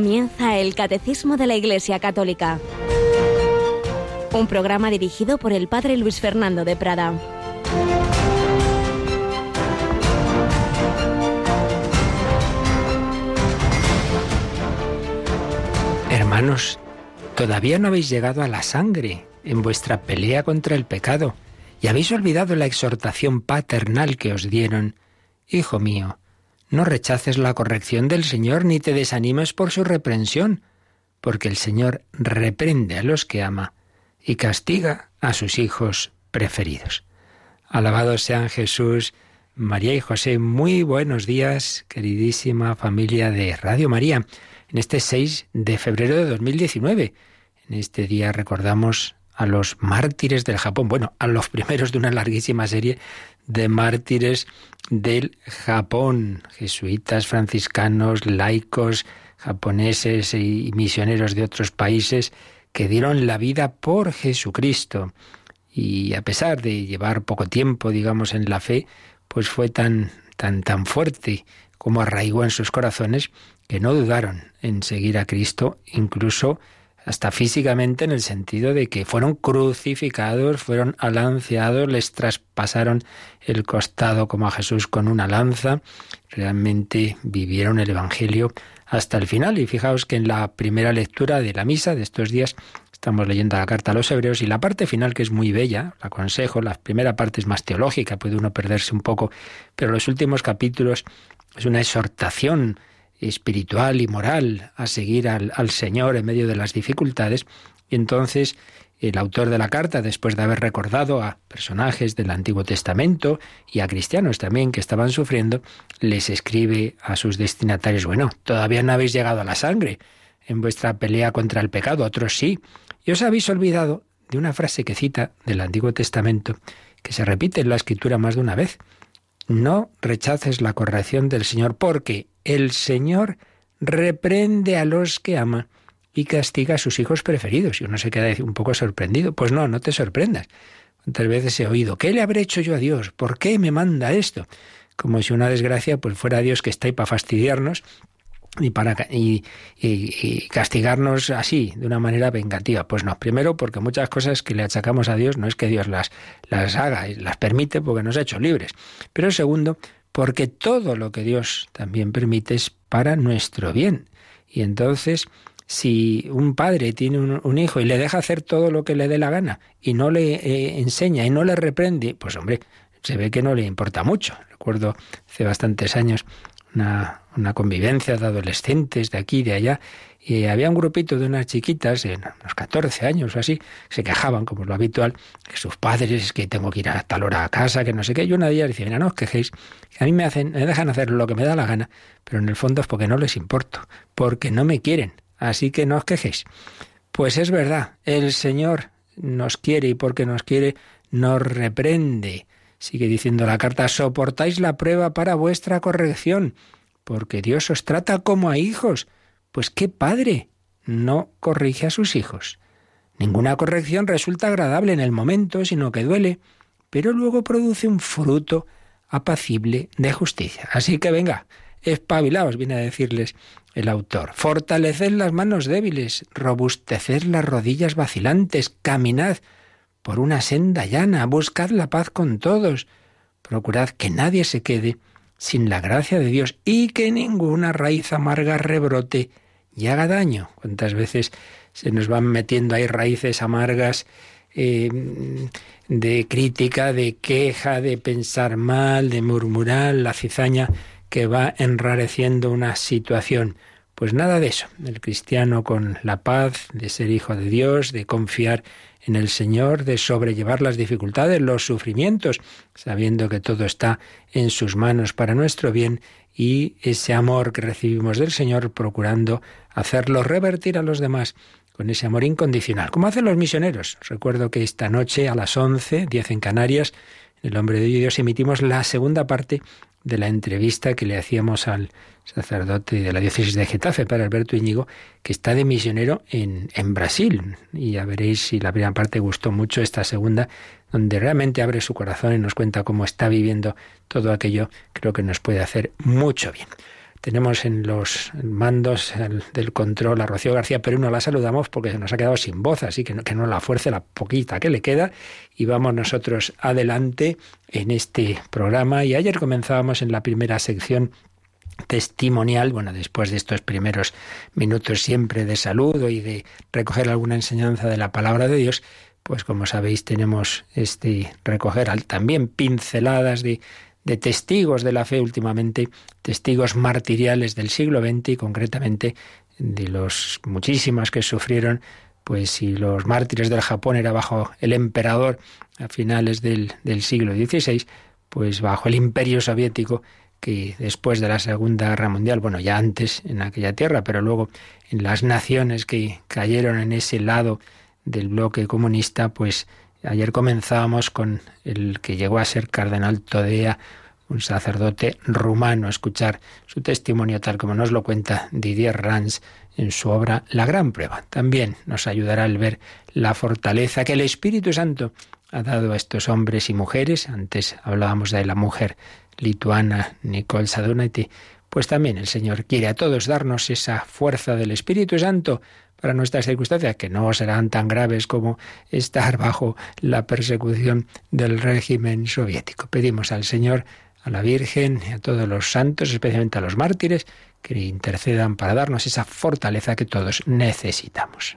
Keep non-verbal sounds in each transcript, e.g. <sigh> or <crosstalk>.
Comienza el Catecismo de la Iglesia Católica, un programa dirigido por el Padre Luis Fernando de Prada. Hermanos, todavía no habéis llegado a la sangre en vuestra pelea contra el pecado y habéis olvidado la exhortación paternal que os dieron. Hijo mío, no rechaces la corrección del Señor ni te desanimes por su reprensión, porque el Señor reprende a los que ama y castiga a sus hijos preferidos. Alabados sean Jesús, María y José. Muy buenos días, queridísima familia de Radio María. En este 6 de febrero de 2019, en este día recordamos a los mártires del Japón, bueno, a los primeros de una larguísima serie de mártires del Japón, jesuitas, franciscanos, laicos, japoneses y misioneros de otros países que dieron la vida por Jesucristo. Y a pesar de llevar poco tiempo, digamos, en la fe, pues fue tan, tan, tan fuerte como arraigó en sus corazones que no dudaron en seguir a Cristo, incluso hasta físicamente en el sentido de que fueron crucificados, fueron alanceados, les traspasaron el costado como a Jesús con una lanza, realmente vivieron el Evangelio hasta el final. Y fijaos que en la primera lectura de la misa de estos días estamos leyendo la carta a los hebreos y la parte final que es muy bella, la aconsejo, la primera parte es más teológica, puede uno perderse un poco, pero los últimos capítulos es una exhortación espiritual y moral a seguir al, Señor en medio de las dificultades. Y entonces el autor de la carta, después de haber recordado a personajes del Antiguo Testamento y a cristianos también que estaban sufriendo, les escribe a sus destinatarios, bueno, todavía no habéis llegado a la sangre en vuestra pelea contra el pecado, otros sí. Y os habéis olvidado de una frase que cita del Antiguo Testamento, que se repite en la Escritura más de una vez. No rechaces la corrección del Señor, porque el Señor reprende a los que ama y castiga a sus hijos preferidos. Y uno se queda un poco sorprendido. Pues no, no te sorprendas. ¿Cuántas veces he oído, ¿qué le habré hecho yo a Dios? ¿Por qué me manda esto? Como si una desgracia pues fuera Dios que está ahí para fastidiarnos y castigarnos así, de una manera vengativa. Pues no, primero porque muchas cosas que le achacamos a Dios no es que Dios las, las haga y las permite porque nos ha hecho libres. Pero segundo, porque todo lo que Dios también permite es para nuestro bien. Y entonces, si un padre tiene un, hijo y le deja hacer todo lo que le dé la gana y no le eh, enseña y no le reprende, pues hombre, se ve que no le importa mucho. Recuerdo hace bastantes años una, una convivencia de adolescentes de aquí y de allá y había un grupito de unas chiquitas, de unos 14 años o así, se quejaban, como es lo habitual, que sus padres, que tengo que ir a tal hora a casa, que no sé qué. Y una de ellas decía, mira, no os quejéis, que a mí me, hacen, me dejan hacer lo que me da la gana, pero en el fondo es porque no les importo, porque no me quieren. Así que no os quejéis. Pues es verdad, el Señor nos quiere y porque nos quiere nos reprende. Sigue diciendo la carta, soportáis la prueba para vuestra corrección, porque Dios os trata como a hijos. Pues qué padre no corrige a sus hijos. Ninguna corrección resulta agradable en el momento, sino que duele, pero luego produce un fruto apacible de justicia. Así que venga, espabilaos, viene a decirles el autor. Fortaleced las manos débiles, robusteced las rodillas vacilantes, caminad por una senda llana, buscad la paz con todos, procurad que nadie se quede sin la gracia de Dios y que ninguna raíz amarga rebrote y haga daño. ¿Cuántas veces se nos van metiendo ahí raíces amargas eh, de crítica, de queja, de pensar mal, de murmurar, la cizaña que va enrareciendo una situación? Pues nada de eso. El cristiano con la paz de ser hijo de Dios, de confiar en el Señor, de sobrellevar las dificultades, los sufrimientos, sabiendo que todo está en sus manos para nuestro bien y ese amor que recibimos del Señor procurando hacerlo revertir a los demás con ese amor incondicional, como hacen los misioneros. Recuerdo que esta noche a las 11, 10 en Canarias, en el Hombre de Dios emitimos la segunda parte de la entrevista que le hacíamos al sacerdote de la diócesis de Getafe, para Alberto Íñigo, que está de misionero en, en Brasil. Y ya veréis si la primera parte gustó mucho, esta segunda, donde realmente abre su corazón y nos cuenta cómo está viviendo todo aquello, creo que nos puede hacer mucho bien. tenemos en los mandos del control a Rocío García, pero no la saludamos porque se nos ha quedado sin voz, así que no, que no la fuerce la poquita que le queda y vamos nosotros adelante en este programa. Y ayer comenzábamos en la primera sección testimonial, bueno, después de estos primeros minutos siempre de saludo y de recoger alguna enseñanza de la palabra de Dios, pues como sabéis tenemos este recoger también pinceladas de, de testigos de la fe últimamente, testigos martiriales del siglo XX y concretamente de los muchísimas que sufrieron, pues si los mártires del Japón era bajo el emperador a finales del, del siglo XVI, pues bajo el imperio soviético que después de la Segunda Guerra Mundial, bueno, ya antes en aquella tierra, pero luego en las naciones que cayeron en ese lado del bloque comunista, pues ayer comenzábamos con el que llegó a ser cardenal Todea, un sacerdote rumano, escuchar su testimonio tal como nos lo cuenta Didier Rans en su obra La Gran Prueba. También nos ayudará el ver la fortaleza que el Espíritu Santo ha dado a estos hombres y mujeres. Antes hablábamos de la mujer lituana Nicole Sadonetti. Pues también el Señor quiere a todos darnos esa fuerza del Espíritu Santo para nuestras circunstancias, que no serán tan graves como estar bajo la persecución del régimen soviético. Pedimos al Señor, a la Virgen y a todos los santos, especialmente a los mártires, que intercedan para darnos esa fortaleza que todos necesitamos.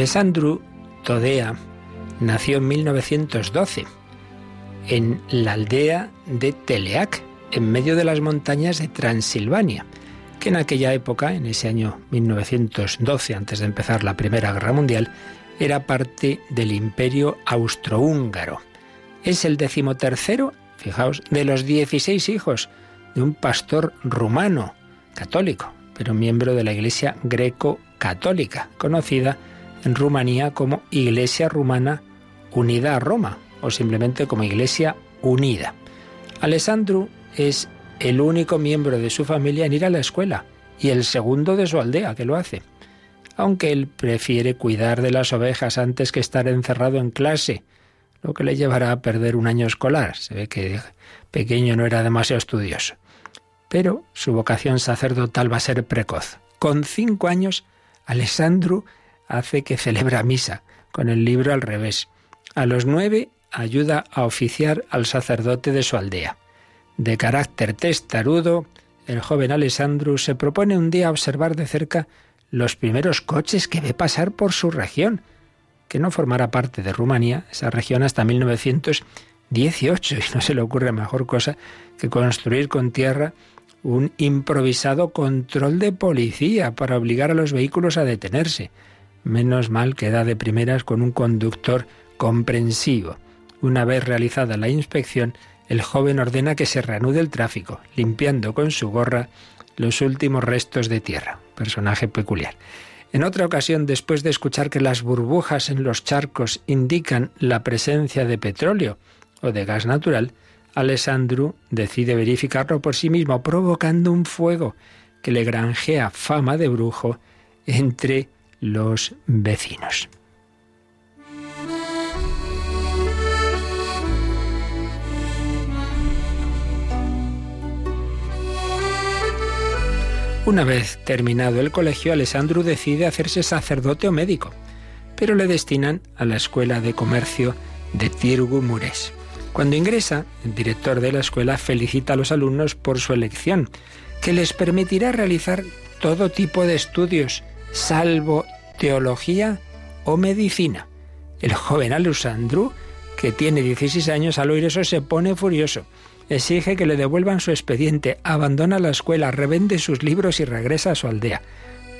Alessandro Todea nació en 1912 en la aldea de Teleac, en medio de las montañas de Transilvania, que en aquella época, en ese año 1912, antes de empezar la Primera Guerra Mundial, era parte del Imperio Austrohúngaro. Es el decimotercero, fijaos, de los 16 hijos de un pastor rumano, católico, pero miembro de la Iglesia greco-católica, conocida en Rumanía como Iglesia Rumana Unida a Roma o simplemente como Iglesia Unida. Alessandro es el único miembro de su familia en ir a la escuela y el segundo de su aldea que lo hace. Aunque él prefiere cuidar de las ovejas antes que estar encerrado en clase, lo que le llevará a perder un año escolar. Se ve que pequeño no era demasiado estudioso. Pero su vocación sacerdotal va a ser precoz. Con cinco años, Alessandro hace que celebra misa, con el libro al revés. A los nueve ayuda a oficiar al sacerdote de su aldea. De carácter testarudo, el joven Alessandro se propone un día observar de cerca los primeros coches que ve pasar por su región, que no formará parte de Rumanía, esa región hasta 1918, y no se le ocurre mejor cosa que construir con tierra un improvisado control de policía para obligar a los vehículos a detenerse. Menos mal que da de primeras con un conductor comprensivo. Una vez realizada la inspección, el joven ordena que se reanude el tráfico, limpiando con su gorra los últimos restos de tierra. Personaje peculiar. En otra ocasión, después de escuchar que las burbujas en los charcos indican la presencia de petróleo o de gas natural, Alessandro decide verificarlo por sí mismo, provocando un fuego que le granjea fama de brujo entre los vecinos. Una vez terminado el colegio, Alessandro decide hacerse sacerdote o médico, pero le destinan a la Escuela de Comercio de Tirgu Mures. Cuando ingresa, el director de la escuela felicita a los alumnos por su elección, que les permitirá realizar todo tipo de estudios, salvo teología o medicina. El joven Alessandro, que tiene 16 años, al oír eso se pone furioso. Exige que le devuelvan su expediente, abandona la escuela, revende sus libros y regresa a su aldea.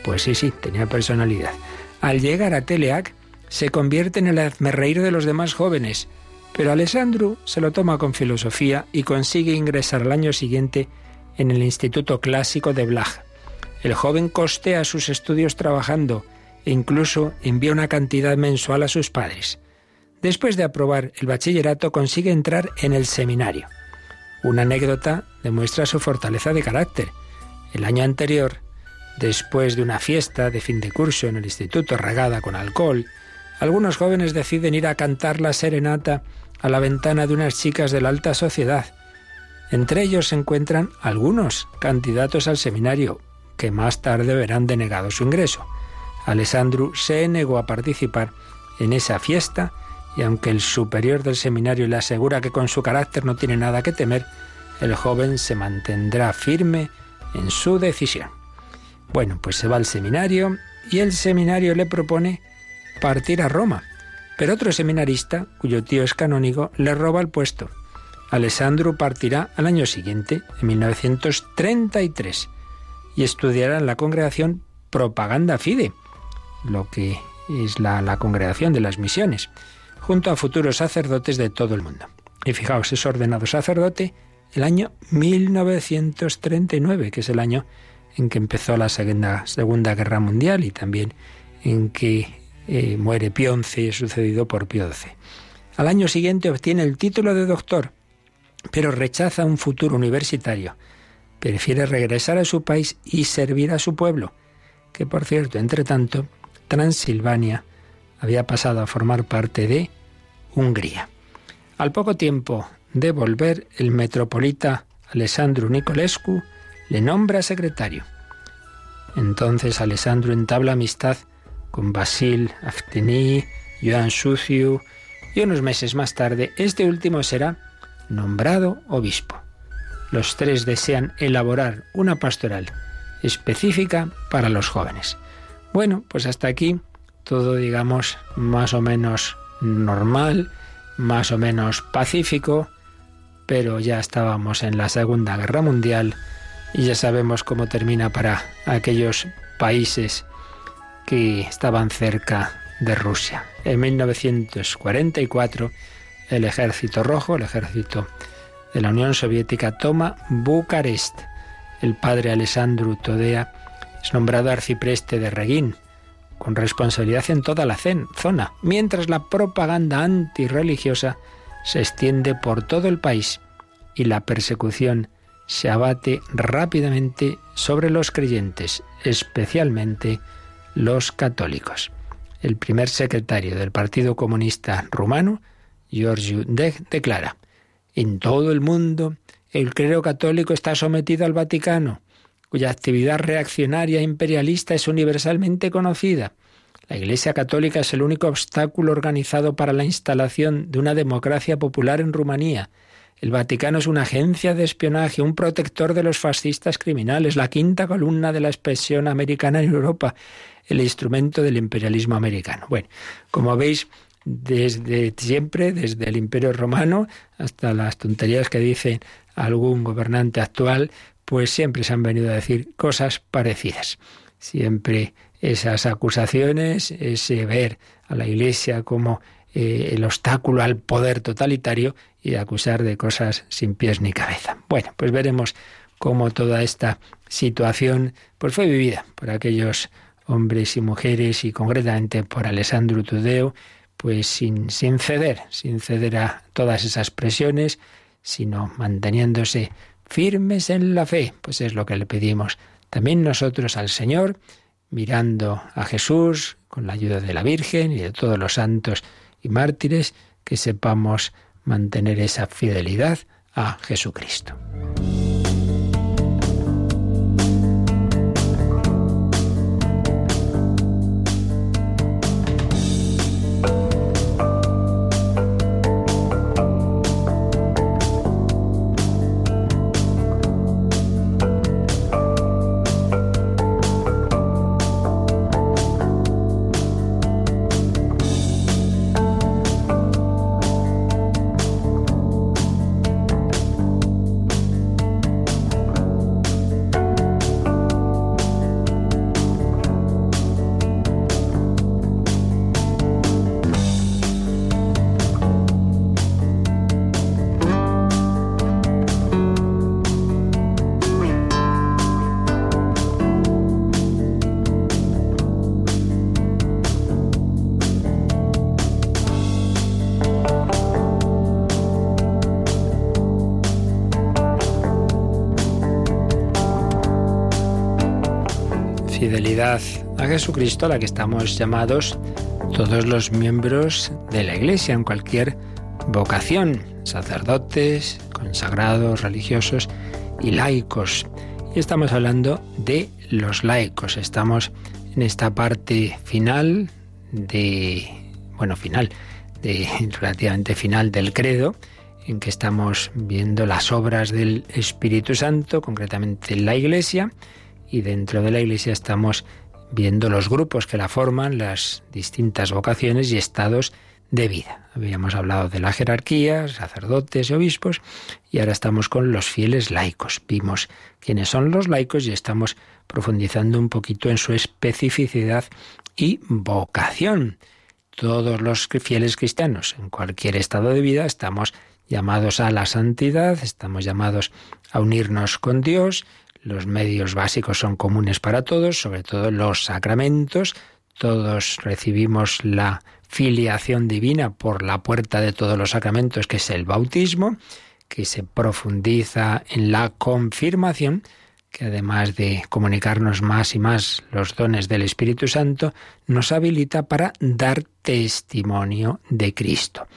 Pues sí, sí, tenía personalidad. Al llegar a Teleac, se convierte en el hazmerreír de los demás jóvenes. Pero Alessandro se lo toma con filosofía y consigue ingresar al año siguiente en el Instituto Clásico de Blaj. El joven costea sus estudios trabajando e incluso envía una cantidad mensual a sus padres. Después de aprobar el bachillerato consigue entrar en el seminario. Una anécdota demuestra su fortaleza de carácter. El año anterior, después de una fiesta de fin de curso en el instituto regada con alcohol, algunos jóvenes deciden ir a cantar la serenata a la ventana de unas chicas de la alta sociedad. Entre ellos se encuentran algunos candidatos al seminario, que más tarde verán denegado su ingreso. Alessandro se negó a participar en esa fiesta y aunque el superior del seminario le asegura que con su carácter no tiene nada que temer, el joven se mantendrá firme en su decisión. Bueno, pues se va al seminario y el seminario le propone partir a Roma, pero otro seminarista, cuyo tío es canónigo, le roba el puesto. Alessandro partirá al año siguiente, en 1933, y estudiará en la congregación Propaganda Fide, lo que es la, congregación de las misiones junto a futuros sacerdotes de todo el mundo. Y fijaos, es ordenado sacerdote el año 1939, que es el año en que empezó la Segunda, segunda Guerra Mundial y también en que eh, muere Pío XI, sucedido por Pío XII. Al año siguiente obtiene el título de doctor, pero rechaza un futuro universitario. Prefiere regresar a su país y servir a su pueblo, que por cierto, entre tanto, Transilvania había pasado a formar parte de Hungría. Al poco tiempo de volver, el metropolita Alessandro Nicolescu le nombra secretario. Entonces Alessandro entabla amistad con Basil Afteni, Joan Suciu, y unos meses más tarde este último será nombrado obispo. Los tres desean elaborar una pastoral específica para los jóvenes. Bueno, pues hasta aquí todo, digamos, más o menos normal, más o menos pacífico, pero ya estábamos en la Segunda Guerra Mundial y ya sabemos cómo termina para aquellos países que estaban cerca de Rusia. En 1944, el Ejército Rojo, el ejército de la Unión Soviética, toma Bucarest. El padre Alessandro Todea es nombrado arcipreste de Regín con responsabilidad en toda la zona, mientras la propaganda antirreligiosa se extiende por todo el país y la persecución se abate rápidamente sobre los creyentes, especialmente los católicos. El primer secretario del Partido Comunista Rumano, Georgiu Deg, declara, en todo el mundo el clero católico está sometido al Vaticano cuya actividad reaccionaria e imperialista es universalmente conocida. La Iglesia Católica es el único obstáculo organizado para la instalación de una democracia popular en Rumanía. El Vaticano es una agencia de espionaje, un protector de los fascistas criminales, la quinta columna de la expresión americana en Europa, el instrumento del imperialismo americano. Bueno, como veis, desde siempre, desde el Imperio Romano hasta las tonterías que dice algún gobernante actual, pues siempre se han venido a decir cosas parecidas. Siempre esas acusaciones, ese ver a la Iglesia como eh, el obstáculo al poder totalitario y acusar de cosas sin pies ni cabeza. Bueno, pues veremos cómo toda esta situación pues fue vivida por aquellos hombres y mujeres y concretamente por Alessandro Tudeo, pues sin, sin ceder, sin ceder a todas esas presiones, sino manteniéndose firmes en la fe, pues es lo que le pedimos también nosotros al Señor, mirando a Jesús con la ayuda de la Virgen y de todos los santos y mártires, que sepamos mantener esa fidelidad a Jesucristo. Jesucristo a la que estamos llamados todos los miembros de la Iglesia en cualquier vocación, sacerdotes, consagrados, religiosos y laicos. Y estamos hablando de los laicos. Estamos en esta parte final de, bueno, final, de <laughs> relativamente final del credo, en que estamos viendo las obras del Espíritu Santo, concretamente en la Iglesia, y dentro de la Iglesia estamos viendo los grupos que la forman, las distintas vocaciones y estados de vida. Habíamos hablado de la jerarquía, sacerdotes y obispos, y ahora estamos con los fieles laicos. Vimos quiénes son los laicos y estamos profundizando un poquito en su especificidad y vocación. Todos los fieles cristianos, en cualquier estado de vida, estamos llamados a la santidad, estamos llamados a unirnos con Dios, los medios básicos son comunes para todos, sobre todo los sacramentos. Todos recibimos la filiación divina por la puerta de todos los sacramentos, que es el bautismo, que se profundiza en la confirmación, que además de comunicarnos más y más los dones del Espíritu Santo, nos habilita para dar testimonio de Cristo.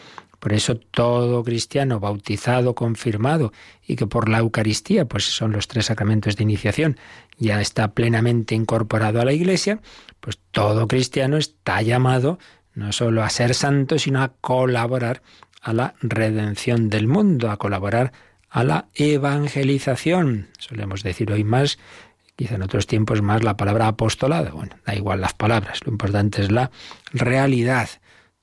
Por eso todo cristiano bautizado, confirmado y que por la Eucaristía, pues son los tres sacramentos de iniciación, ya está plenamente incorporado a la Iglesia, pues todo cristiano está llamado no solo a ser santo, sino a colaborar a la redención del mundo, a colaborar a la evangelización. Solemos decir hoy más, quizá en otros tiempos más, la palabra apostolado. Bueno, da igual las palabras, lo importante es la realidad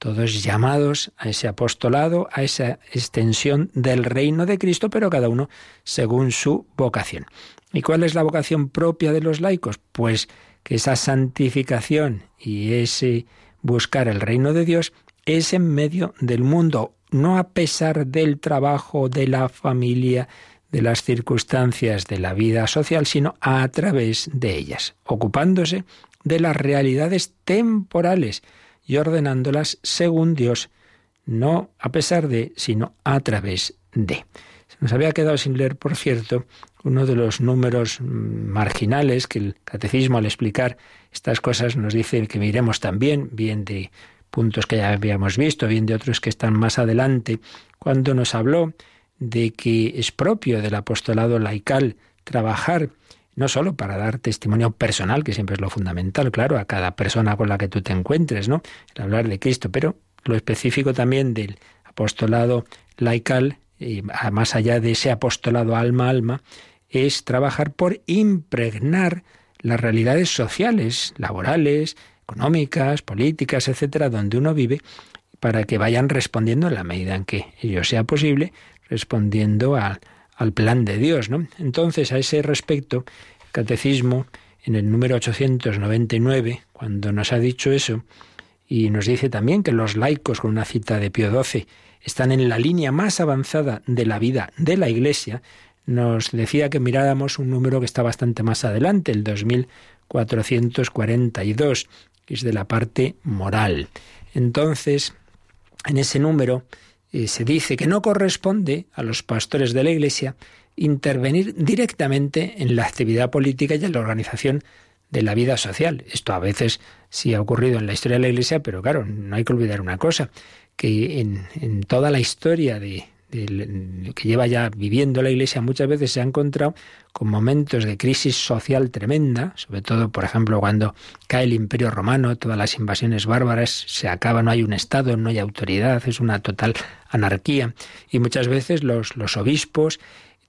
todos llamados a ese apostolado, a esa extensión del reino de Cristo, pero cada uno según su vocación. ¿Y cuál es la vocación propia de los laicos? Pues que esa santificación y ese buscar el reino de Dios es en medio del mundo, no a pesar del trabajo, de la familia, de las circunstancias de la vida social, sino a través de ellas, ocupándose de las realidades temporales y ordenándolas según Dios, no a pesar de, sino a través de. Se nos había quedado sin leer, por cierto, uno de los números marginales que el catecismo al explicar estas cosas nos dice que miremos también, bien de puntos que ya habíamos visto, bien de otros que están más adelante, cuando nos habló de que es propio del apostolado laical trabajar no solo para dar testimonio personal, que siempre es lo fundamental, claro, a cada persona con la que tú te encuentres, ¿no? El hablar de Cristo, pero lo específico también del apostolado laical, y más allá de ese apostolado alma alma, es trabajar por impregnar las realidades sociales, laborales, económicas, políticas, etcétera, donde uno vive, para que vayan respondiendo en la medida en que ello sea posible, respondiendo a, al plan de Dios. ¿no? Entonces, a ese respecto, el Catecismo, en el número 899, cuando nos ha dicho eso, y nos dice también que los laicos, con una cita de Pío XII, están en la línea más avanzada de la vida de la Iglesia, nos decía que miráramos un número que está bastante más adelante, el 2442, que es de la parte moral. Entonces, en ese número eh, se dice que no corresponde a los pastores de la Iglesia intervenir directamente en la actividad política y en la organización de la vida social. Esto a veces sí ha ocurrido en la historia de la Iglesia, pero claro, no hay que olvidar una cosa, que en, en toda la historia de, que lleva ya viviendo la Iglesia muchas veces se ha encontrado con momentos de crisis social tremenda, sobre todo, por ejemplo, cuando cae el Imperio Romano, todas las invasiones bárbaras se acaban, no hay un Estado, no hay autoridad, es una total anarquía. Y muchas veces los, los obispos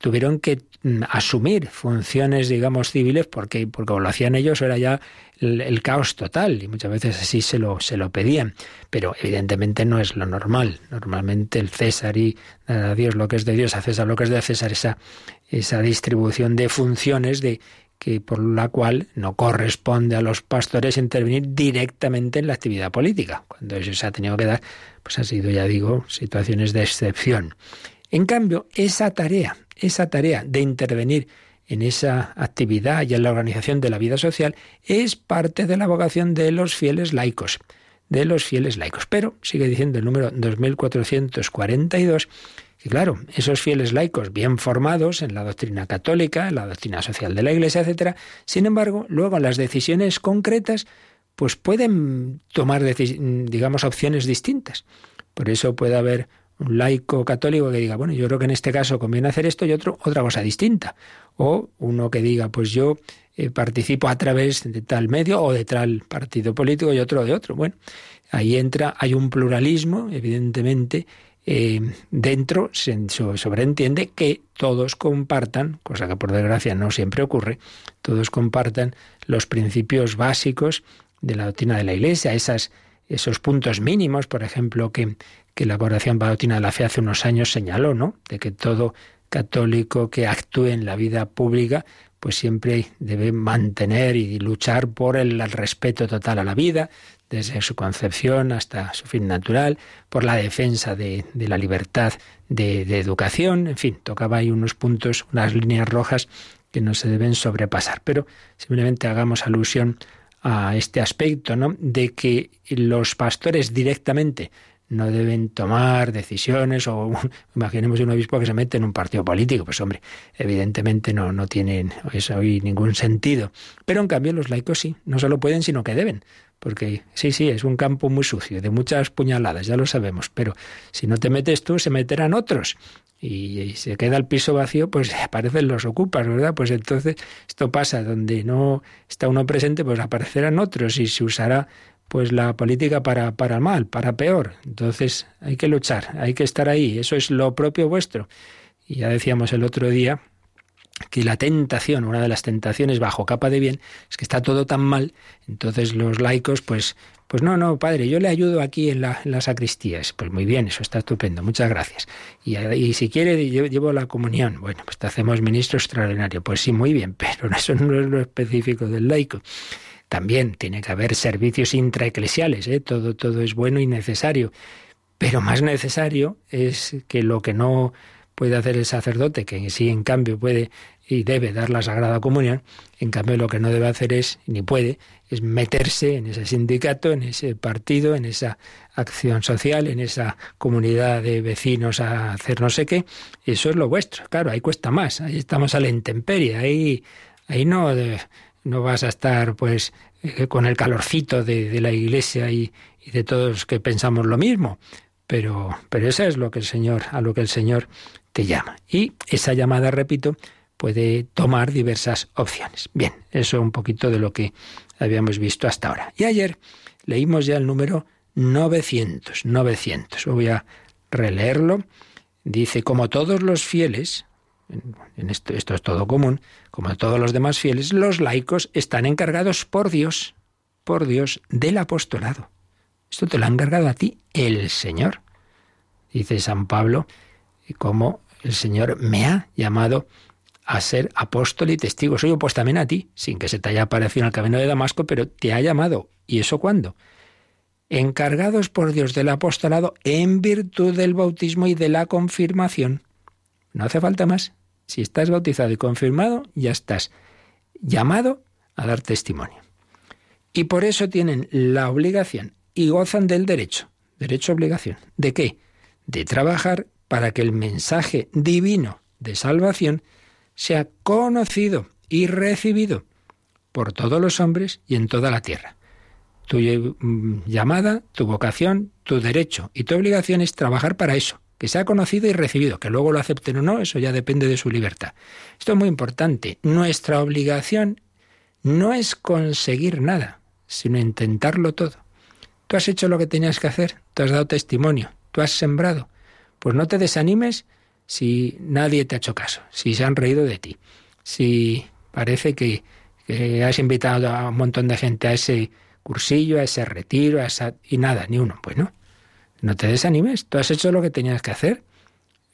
tuvieron que mm, asumir funciones, digamos, civiles, porque, porque lo hacían ellos, era ya el, caos total, y muchas veces así se lo, se lo pedían. Pero evidentemente no es lo normal. Normalmente el César y a Dios lo que es de Dios, a César lo que es de César, esa, esa distribución de funciones de que por la cual no corresponde a los pastores intervenir directamente en la actividad política. Cuando eso se ha tenido que dar, pues ha sido, ya digo, situaciones de excepción. En cambio, esa tarea, esa tarea de intervenir en esa actividad y en la organización de la vida social es parte de la vocación de los fieles laicos, de los fieles laicos. Pero, sigue diciendo el número 2442, Y claro, esos fieles laicos bien formados en la doctrina católica, en la doctrina social de la Iglesia, etcétera, sin embargo, luego las decisiones concretas pues pueden tomar digamos opciones distintas. Por eso puede haber un laico católico que diga, bueno, yo creo que en este caso conviene hacer esto y otro otra cosa distinta. O uno que diga, pues yo eh, participo a través de tal medio o de tal partido político y otro de otro. Bueno, ahí entra, hay un pluralismo, evidentemente, eh, dentro se sobreentiende que todos compartan, cosa que por desgracia no siempre ocurre, todos compartan los principios básicos de la doctrina de la Iglesia, esas, esos puntos mínimos, por ejemplo, que, que la Corporación para de la Fe hace unos años señaló, ¿no? De que todo católico que actúe en la vida pública pues siempre debe mantener y luchar por el, respeto total a la vida, desde su concepción hasta su fin natural, por la defensa de, la libertad de, educación, en fin, tocaba ahí unos puntos, unas líneas rojas que no se deben sobrepasar. Pero simplemente hagamos alusión a este aspecto, ¿no? De que los pastores directamente no deben tomar decisiones o imaginemos un obispo que se mete en un partido político, pues hombre, evidentemente no, no tienen eso ningún sentido. Pero en cambio los laicos sí, no solo pueden, sino que deben. Porque sí, sí, es un campo muy sucio, de muchas puñaladas, ya lo sabemos, pero si no te metes tú, se meterán otros. Y, y se queda el piso vacío, pues <laughs> aparecen los ocupas, ¿verdad? Pues entonces esto pasa, donde no está uno presente, pues aparecerán otros y se usará pues la política para, para mal, para peor. Entonces hay que luchar, hay que estar ahí, eso es lo propio vuestro. Y ya decíamos el otro día que la tentación, una de las tentaciones bajo capa de bien, es que está todo tan mal, entonces los laicos, pues, pues no, no, padre, yo le ayudo aquí en la, sacristía. Pues muy bien, eso está estupendo, muchas gracias. Y, y si quiere, llevo la comunión. Bueno, pues te hacemos ministro extraordinario. Pues sí, muy bien, <laughs> pero eso no es lo específico del laico. También tiene que haber servicios intraeclesiales, ¿eh? todo, todo es bueno y necesario. Pero más necesario es que lo que no puede hacer el sacerdote, que sí en cambio puede y debe dar la Sagrada Comunión, en cambio lo que no debe hacer es, ni puede, es meterse en ese sindicato, en ese partido, en esa acción social, en esa comunidad de vecinos a hacer no sé qué. Eso es lo vuestro. Claro, ahí cuesta más, ahí estamos a la intemperie, ahí, ahí no no vas a estar pues eh, con el calorcito de, la iglesia y, de todos que pensamos lo mismo. Pero, pero eso es lo que el Señor, a lo que el Señor te llama. Y esa llamada, repito, puede tomar diversas opciones. Bien, eso es un poquito de lo que habíamos visto hasta ahora. Y ayer leímos ya el número 900, 900. Voy a releerlo. Dice, como todos los fieles, en esto, esto es todo común, como todos los demás fieles, los laicos están encargados por Dios, por Dios, del apostolado. Esto te lo ha encargado a ti el Señor. Dice San Pablo, como el Señor me ha llamado a ser apóstol y testigo Soy pues también a ti, sin que se te haya aparecido en el camino de Damasco, pero te ha llamado. ¿Y eso cuándo? Encargados por Dios del apostolado en virtud del bautismo y de la confirmación. No hace falta más. Si estás bautizado y confirmado, ya estás llamado a dar testimonio. Y por eso tienen la obligación y gozan del derecho, derecho-obligación. ¿De qué? De trabajar para que el mensaje divino de salvación sea conocido y recibido por todos los hombres y en toda la tierra. Tu mm, llamada, tu vocación, tu derecho y tu obligación es trabajar para eso, que sea conocido y recibido, que luego lo acepten o no, eso ya depende de su libertad. Esto es muy importante. Nuestra obligación no es conseguir nada, sino intentarlo todo. Tú has hecho lo que tenías que hacer, tú has dado testimonio, tú has sembrado. Pues no te desanimes si nadie te ha hecho caso, si se han reído de ti, si parece que, has invitado a un montón de gente a ese cursillo, a ese retiro, a esa, y nada, ni uno. Pues no, no te desanimes, tú has hecho lo que tenías que hacer.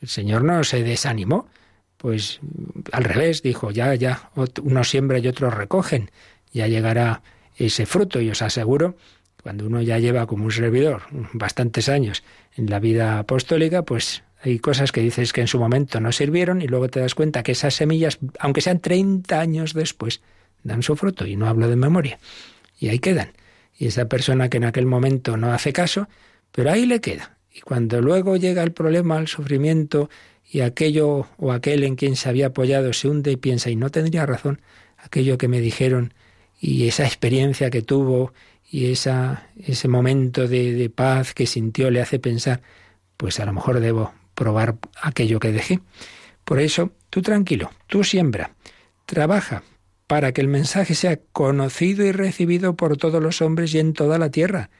El Señor no se desanimó, pues al revés, dijo, ya, ya, unos siembra y otros recogen, ya llegará ese fruto y os aseguro, cuando uno ya lleva como un servidor bastantes años en la vida apostólica, pues hay cosas que dices que en su momento no sirvieron y luego te das cuenta que esas semillas, aunque sean 30 años después, dan su fruto y no hablo de memoria. Y ahí quedan. Y esa persona que en aquel momento no hace caso, pero ahí le queda. Y cuando luego llega el problema, el sufrimiento, y aquello o aquel en quien se había apoyado se hunde y piensa, y no tendría razón aquello que me dijeron, y esa experiencia que tuvo, y esa, ese momento de, de paz que sintió le hace pensar, pues a lo mejor debo probar aquello que dejé. Por eso, tú tranquilo, tú siembra, trabaja para que el mensaje sea conocido y recibido por todos los hombres y en toda la tierra.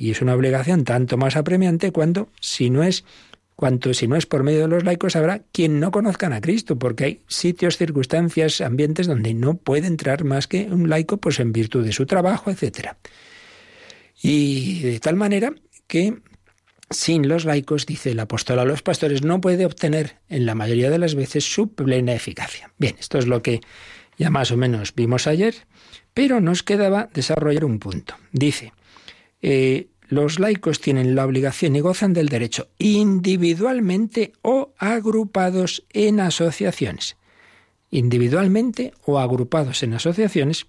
Y es una obligación tanto más apremiante cuando, si no es cuanto si no es por medio de los laicos, habrá quien no conozcan a Cristo, porque hay sitios, circunstancias, ambientes donde no puede entrar más que un laico, pues en virtud de su trabajo, etc. Y de tal manera que sin los laicos, dice el apóstol a los pastores, no puede obtener en la mayoría de las veces su plena eficacia. Bien, esto es lo que ya más o menos vimos ayer, pero nos quedaba desarrollar un punto. Dice, eh, los laicos tienen la obligación y gozan del derecho individualmente o agrupados en asociaciones. Individualmente o agrupados en asociaciones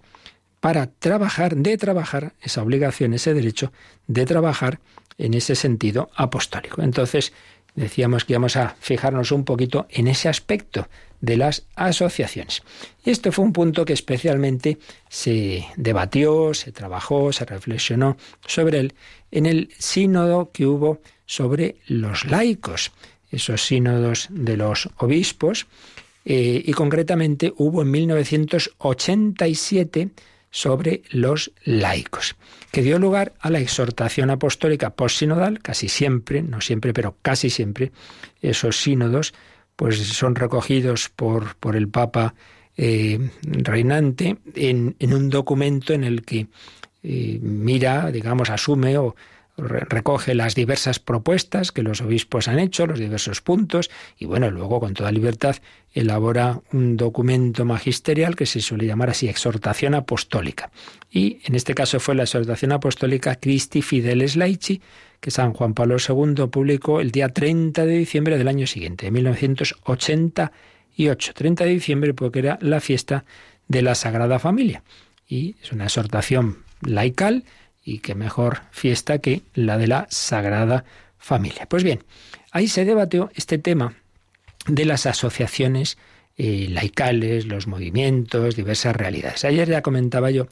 para trabajar, de trabajar esa obligación, ese derecho de trabajar en ese sentido apostólico. Entonces, decíamos que íbamos a fijarnos un poquito en ese aspecto de las asociaciones. Y este fue un punto que especialmente se debatió, se trabajó, se reflexionó sobre él en el sínodo que hubo sobre los laicos, esos sínodos de los obispos, eh, y concretamente hubo en 1987 sobre los laicos, que dio lugar a la exhortación apostólica postsinodal, casi siempre, no siempre, pero casi siempre, esos sínodos pues son recogidos por, por el Papa eh, reinante en, en, un documento en el que mira, digamos, asume o recoge las diversas propuestas que los obispos han hecho, los diversos puntos, y bueno, luego con toda libertad elabora un documento magisterial que se suele llamar así exhortación apostólica. Y en este caso fue la exhortación apostólica Christi Fideles Laici, que San Juan Pablo II publicó el día 30 de diciembre del año siguiente, de 1988. 30 de diciembre porque era la fiesta de la Sagrada Familia. Y es una exhortación laical y qué mejor fiesta que la de la Sagrada Familia. Pues bien, ahí se debatió este tema de las asociaciones eh, laicales, los movimientos, diversas realidades. Ayer ya comentaba yo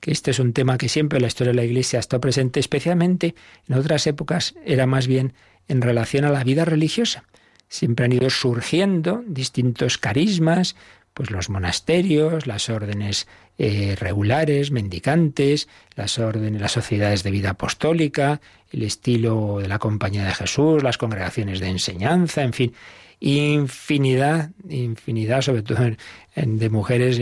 que este es un tema que siempre en la historia de la Iglesia estado presente, especialmente en otras épocas era más bien en relación a la vida religiosa. Siempre han ido surgiendo distintos carismas, pues los monasterios, las órdenes eh, regulares, mendicantes, las órdenes, las sociedades de vida apostólica, el estilo de la Compañía de Jesús, las congregaciones de enseñanza, en fin, infinidad, infinidad, sobre todo de mujeres,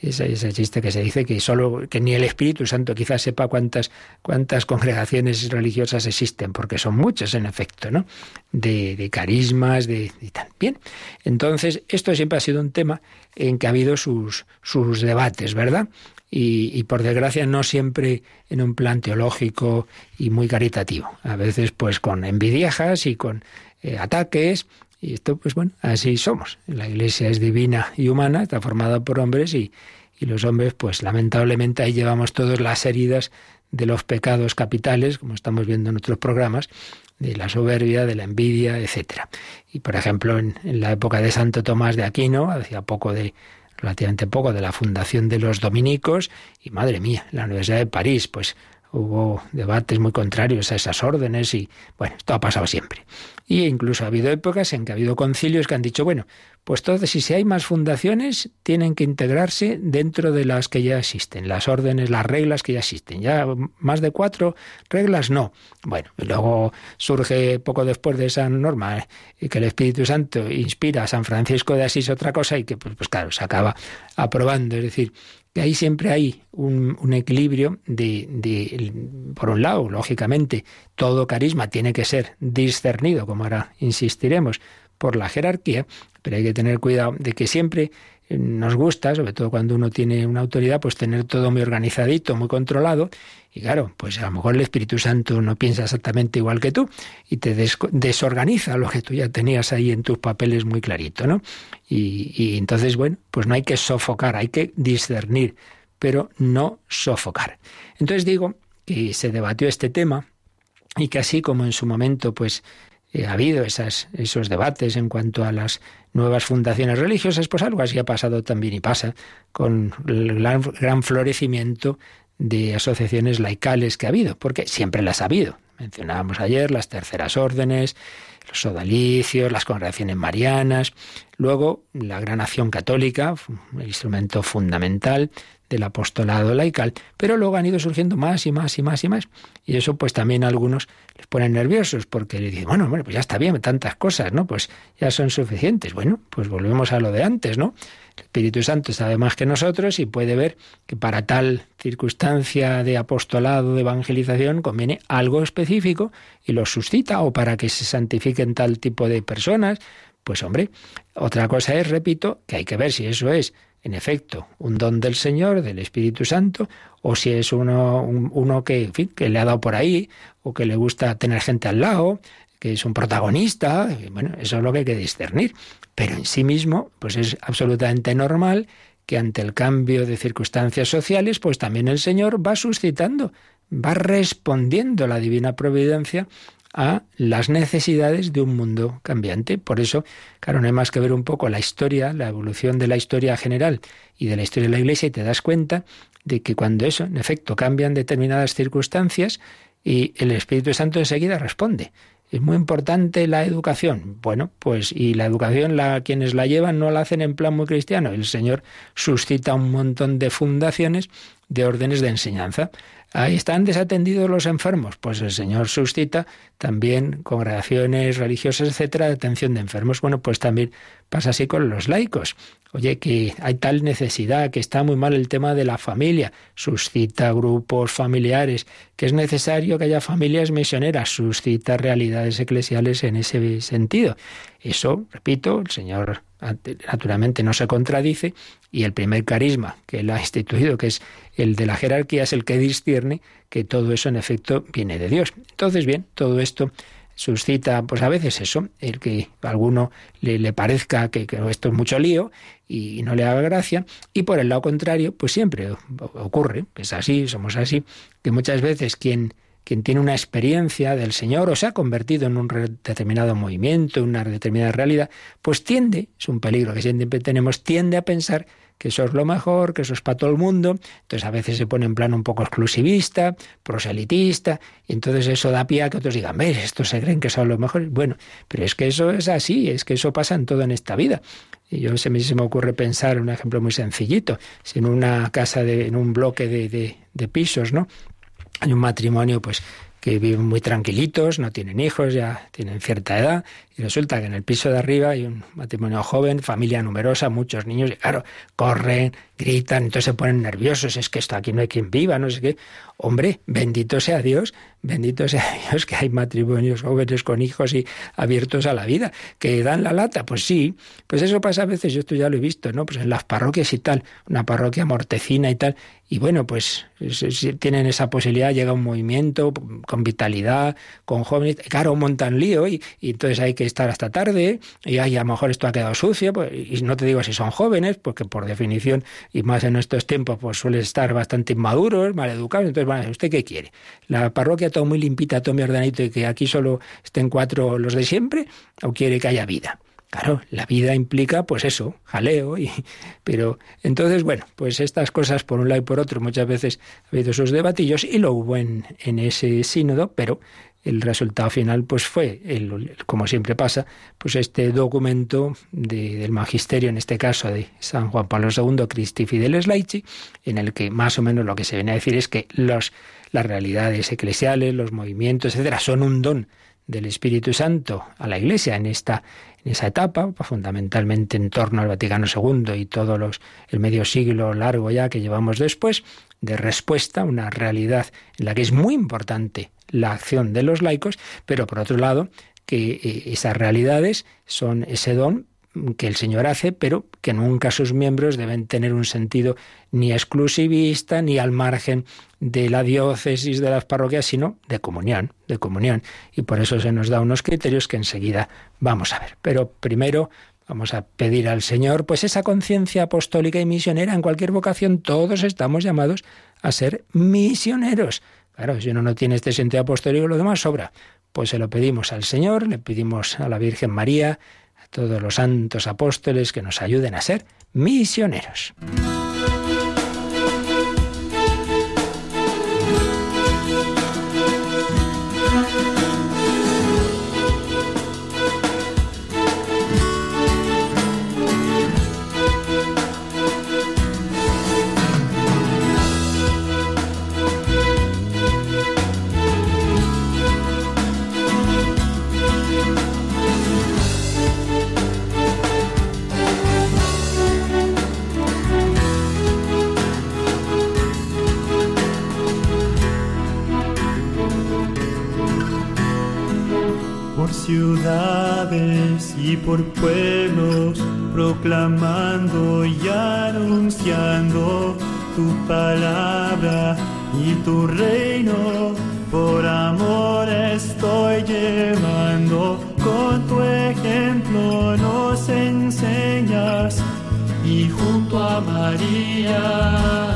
ese, ese, chiste que se dice que solo, que ni el Espíritu Santo quizás sepa cuántas, cuántas congregaciones religiosas existen, porque son muchas en efecto, ¿no? De, carismas, de, y tal. Bien, entonces esto siempre ha sido un tema en que ha habido sus, sus debates, ¿verdad? Y, y, por desgracia no siempre en un plan teológico y muy caritativo. A veces pues con envidiejas y con eh, ataques y esto, pues bueno, así somos. La Iglesia es divina y humana, está formada por hombres y, y los hombres, pues lamentablemente ahí llevamos todas las heridas de los pecados capitales, como estamos viendo en otros programas, de la soberbia, de la envidia, etcétera. Y por ejemplo, en, en, la época de Santo Tomás de Aquino, hacía poco de relativamente poco de la fundación de los dominicos y madre mía, la Universidad de París, pues hubo debates muy contrarios a esas órdenes y bueno, esto ha pasado siempre. Y incluso ha habido épocas en que ha habido concilios que han dicho, bueno, pues todas, si hay más fundaciones, tienen que integrarse dentro de las que ya existen, las órdenes, las reglas que ya existen. Ya más de cuatro reglas, no. Bueno, y luego surge poco después de esa norma eh, que el Espíritu Santo inspira a San Francisco de Asís otra cosa y que, pues, pues claro, se acaba aprobando. Es decir, que ahí siempre hay un, equilibrio de, por un lado, lógicamente, todo carisma tiene que ser discernido, como ahora insistiremos, por la jerarquía, pero hay que tener cuidado de que siempre nos gusta, sobre todo cuando uno tiene una autoridad, pues tener todo muy organizadito, muy controlado. Y claro, pues a lo mejor el Espíritu Santo no piensa exactamente igual que tú y te desorganiza lo que tú ya tenías ahí en tus papeles muy clarito, ¿no? Y, y entonces, bueno, pues no hay que sofocar, hay que discernir, pero no sofocar. Entonces digo que se debatió este tema y que así como en su momento pues eh, ha habido esas, esos debates en cuanto a las nuevas fundaciones religiosas, pues algo así ha pasado también y pasa con el gran, gran florecimiento de asociaciones laicales que ha habido, porque siempre las ha habido. Mencionábamos ayer las terceras órdenes, los sodalicios, las congregaciones marianas, luego la gran acción católica, el instrumento fundamental del apostolado laical, pero luego han ido surgiendo más y más y más y más. Y eso pues también a algunos les pone nerviosos porque le dicen, bueno, bueno, pues ya está bien, tantas cosas, ¿no? Pues ya son suficientes. Bueno, pues volvemos a lo de antes, ¿no? El Espíritu Santo sabe más que nosotros y puede ver que para tal circunstancia de apostolado, de evangelización, conviene algo específico y lo suscita o para que se santifiquen tal tipo de personas. Pues hombre, otra cosa es, repito, que hay que ver si eso es en efecto, un don del Señor, del Espíritu Santo, o si es uno, que, que le ha dado por ahí, o que le gusta tener gente al lado, que es un protagonista, bueno, eso es lo que hay que discernir. Pero en sí mismo, pues es absolutamente normal que ante el cambio de circunstancias sociales, pues también el Señor va suscitando, va respondiendo la divina providencia a las necesidades de un mundo cambiante. Por eso, claro, no hay más que ver un poco la historia, la evolución de la historia general y de la historia de la Iglesia y te das cuenta de que cuando eso, en efecto, cambian determinadas circunstancias y el Espíritu Santo enseguida responde. Es muy importante la educación. Bueno, pues y la educación la quienes la llevan no la hacen en plan muy cristiano. El Señor suscita un montón de fundaciones de órdenes de enseñanza. Ahí están desatendidos los enfermos. Pues el Señor suscita también congregaciones religiosas, etcétera, de atención de enfermos. Bueno, pues también pasa así con los laicos. Oye, que hay tal necesidad, que está muy mal el tema de la familia, suscita grupos familiares, que es necesario que haya familias misioneras, suscita realidades eclesiales en ese sentido. Eso, repito, el Señor naturalmente no se contradice y el primer carisma que él ha instituido, que es el de la jerarquía, es el que discierne que todo eso en efecto viene de Dios. Entonces, bien, todo esto suscita, pues a veces eso, el que a alguno le, parezca que, que, esto es mucho lío y no le haga gracia, y por el lado contrario, pues siempre ocurre, es así, somos así, que muchas veces quien quien tiene una experiencia del Señor o se ha convertido en un determinado movimiento, en una determinada realidad, pues tiende, es un peligro que siempre tenemos, tiende a pensar que eso es lo mejor, que eso es para todo el mundo, entonces a veces se pone en plan un poco exclusivista, proselitista, y entonces eso da pie a que otros digan, ves, estos se creen que son lo mejor. Bueno, pero es que eso es así, es que eso pasa en todo en esta vida. Y yo se me, se me ocurre pensar un ejemplo muy sencillito, si en una casa, de, en un bloque de, de, de pisos, ¿no? Hay un matrimonio pues que viven muy tranquilitos, no tienen hijos, ya tienen cierta edad, y resulta que en el piso de arriba hay un matrimonio joven, familia numerosa, muchos niños, y claro, corren, gritan, entonces se ponen nerviosos, es que esto aquí no hay quien viva, no sé qué. Hombre, bendito sea Dios, bendito sea <laughs> Dios que hay matrimonios jóvenes con hijos y abiertos a la vida, que dan la lata, pues sí, pues eso pasa a veces, yo esto ya lo he visto, ¿no? Pues en las parroquias y tal, una parroquia mortecina y tal, y bueno, pues tienen esa posibilidad, llega un movimiento con vitalidad, con jóvenes, claro, montan lío y, entonces hay que estar hasta tarde y ay, a lo mejor esto ha quedado sucio, pues, y no te digo si son jóvenes, porque por definición y más en estos tiempos, pues suele estar bastante inmaduros, mal educados. Entonces, ¿usted qué quiere? ¿La parroquia todo muy limpita, todo muy ordenadito y que aquí solo estén cuatro los de siempre? ¿O quiere que haya vida? Claro, la vida implica, pues eso, jaleo, y, pero entonces, bueno, pues estas cosas por un lado y por otro, muchas veces ha habido esos debatillos y lo hubo en, en ese sínodo, pero el resultado final pues fue, el, como siempre pasa, pues este documento del magisterio, en este caso de San Juan Pablo II, Christi Fideles Laici, en el que más o menos lo que se viene a decir es que los, las realidades eclesiales, los movimientos, etcétera, son un don del Espíritu Santo a la Iglesia en esta en esa etapa, fundamentalmente en torno al Vaticano II y todo los, el medio siglo largo ya que llevamos después, de respuesta, una realidad en la que es muy importante la acción de los laicos, pero por otro lado, que eh, esas realidades son ese don que el Señor hace, pero que nunca sus miembros deben tener un sentido ni exclusivista ni al margen de la diócesis de las parroquias, sino de comunión, de comunión. Y por eso se nos da unos criterios que enseguida vamos a ver. Pero primero vamos a pedir al Señor pues esa conciencia apostólica y misionera en cualquier vocación todos estamos llamados a ser misioneros Claro, si uno no tiene este sentido apostólico, lo demás sobra. Pues se lo pedimos al Señor, le pedimos a la Virgen María, a todos los santos apóstoles que nos ayuden a ser misioneros. Ciudades y por pueblos, proclamando y anunciando tu palabra y tu reino. Por amor estoy llevando, con tu ejemplo nos enseñas y junto a María,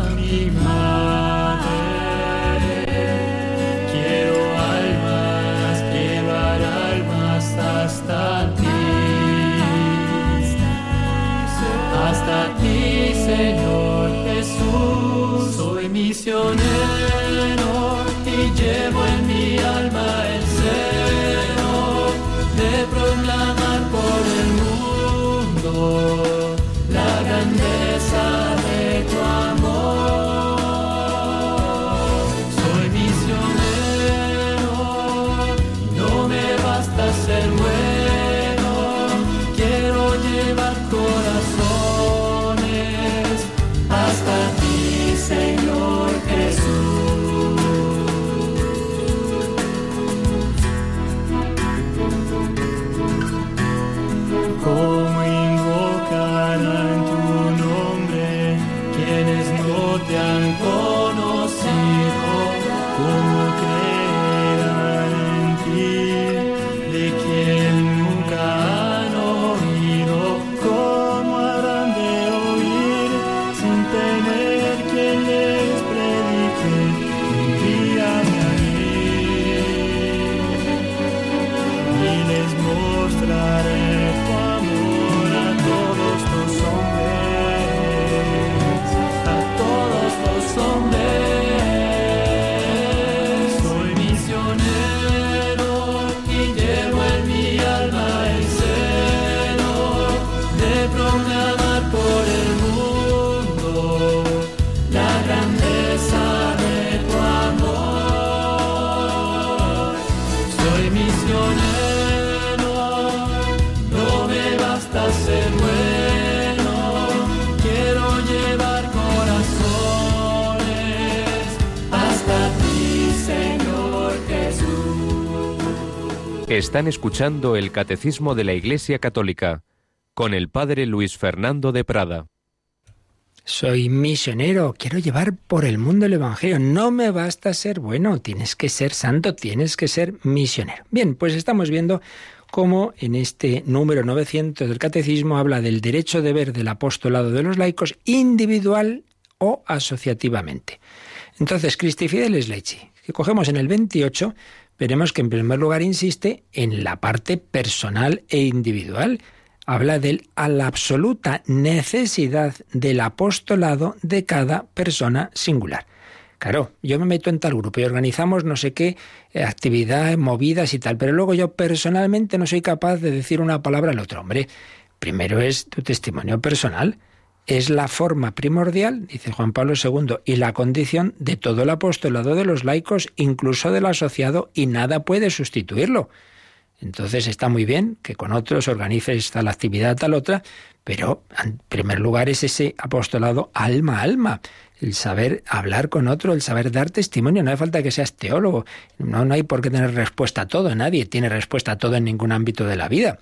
soy Están escuchando el Catecismo de la Iglesia Católica con el Padre Luis Fernando de Prada. Soy misionero, quiero llevar por el mundo el Evangelio. No me basta ser bueno, tienes que ser santo, tienes que ser misionero. Bien, pues estamos viendo cómo en este número 900 del Catecismo habla del derecho de ver del apostolado de los laicos individual o asociativamente. Entonces, Christi Fideles Leci, que cogemos en el 28, veremos que en primer lugar insiste en la parte personal e individual habla de a la absoluta necesidad del apostolado de cada persona singular. Claro, yo me meto en tal grupo y organizamos no sé qué eh, actividad, movidas y tal, pero luego yo personalmente no soy capaz de decir una palabra al otro. Hombre, primero es tu testimonio personal, es la forma primordial, dice Juan Pablo II, y la condición de todo el apostolado de los laicos, incluso del asociado, y nada puede sustituirlo. Entonces está muy bien que con otros organices tal actividad, tal otra, pero en primer lugar es ese apostolado alma a alma, el saber hablar con otro, el saber dar testimonio. No hace falta que seas teólogo, no, no hay por qué tener respuesta a todo, nadie tiene respuesta a todo en ningún ámbito de la vida.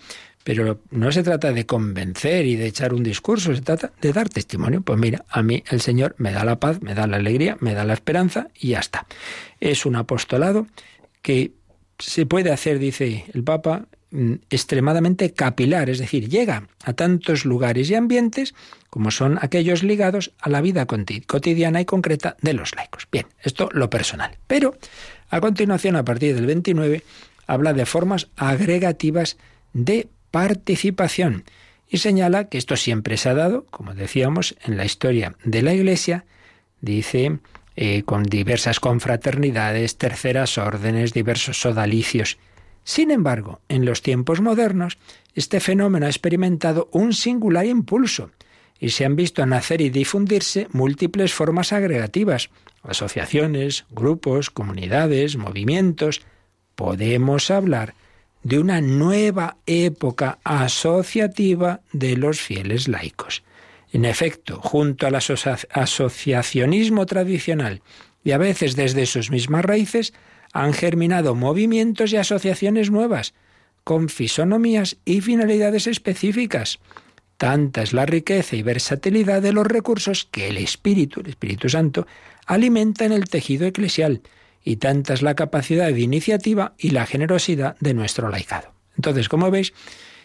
Pero no se trata de convencer y de echar un discurso, se trata de dar testimonio. Pues mira, a mí el Señor me da la paz, me da la alegría, me da la esperanza y ya está. Es un apostolado que se puede hacer, dice el Papa, mm, extremadamente capilar, es decir, llega a tantos lugares y ambientes como son aquellos ligados a la vida cotidiana y concreta de los laicos. Bien, esto lo personal. Pero a continuación, a partir del 29, habla de formas agregativas de participación y señala que esto siempre se ha dado, como decíamos, en la historia de la Iglesia, dice, eh, con diversas confraternidades, terceras órdenes, diversos sodalicios. Sin embargo, en los tiempos modernos, este fenómeno ha experimentado un singular impulso y se han visto nacer y difundirse múltiples formas agregativas, asociaciones, grupos, comunidades, movimientos. Podemos hablar de una nueva época asociativa de los fieles laicos. En efecto, junto al asociacionismo tradicional y a veces desde sus mismas raíces, han germinado movimientos y asociaciones nuevas, con fisonomías y finalidades específicas. Tanta es la riqueza y versatilidad de los recursos que el Espíritu, el Espíritu Santo, alimenta en el tejido eclesial, y tanta es la capacidad de iniciativa y la generosidad de nuestro laicado. Entonces, como veis,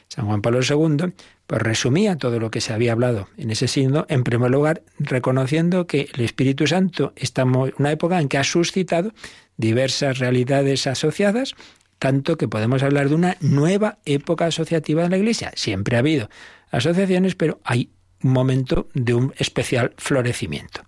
San Juan Pablo II pues resumía todo lo que se había hablado en ese signo, en primer lugar, reconociendo que el Espíritu Santo está en una época en que ha suscitado diversas realidades asociadas, tanto que podemos hablar de una nueva época asociativa de la Iglesia. Siempre ha habido asociaciones, pero hay un momento de un especial florecimiento.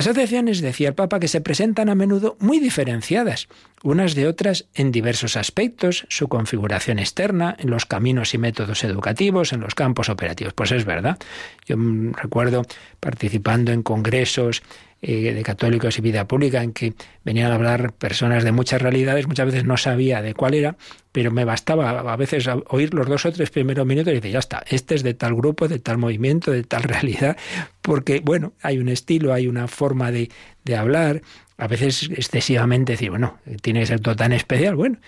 Asociaciones, decía el Papa, que se presentan a menudo muy diferenciadas, unas de otras en diversos aspectos, su configuración externa, en los caminos y métodos educativos, en los campos operativos. Pues es verdad. Yo recuerdo participando en congresos eh, de católicos y vida pública en que venían a hablar personas de muchas realidades, muchas veces no sabía de cuál era, pero me bastaba a veces oír los dos o tres primeros minutos y decir, ya está, este es de tal grupo, de tal movimiento, de tal <laughs> realidad, porque bueno, hay un estilo, hay una forma de, de hablar, a veces excesivamente decir, bueno, tiene que ser todo tan especial, bueno,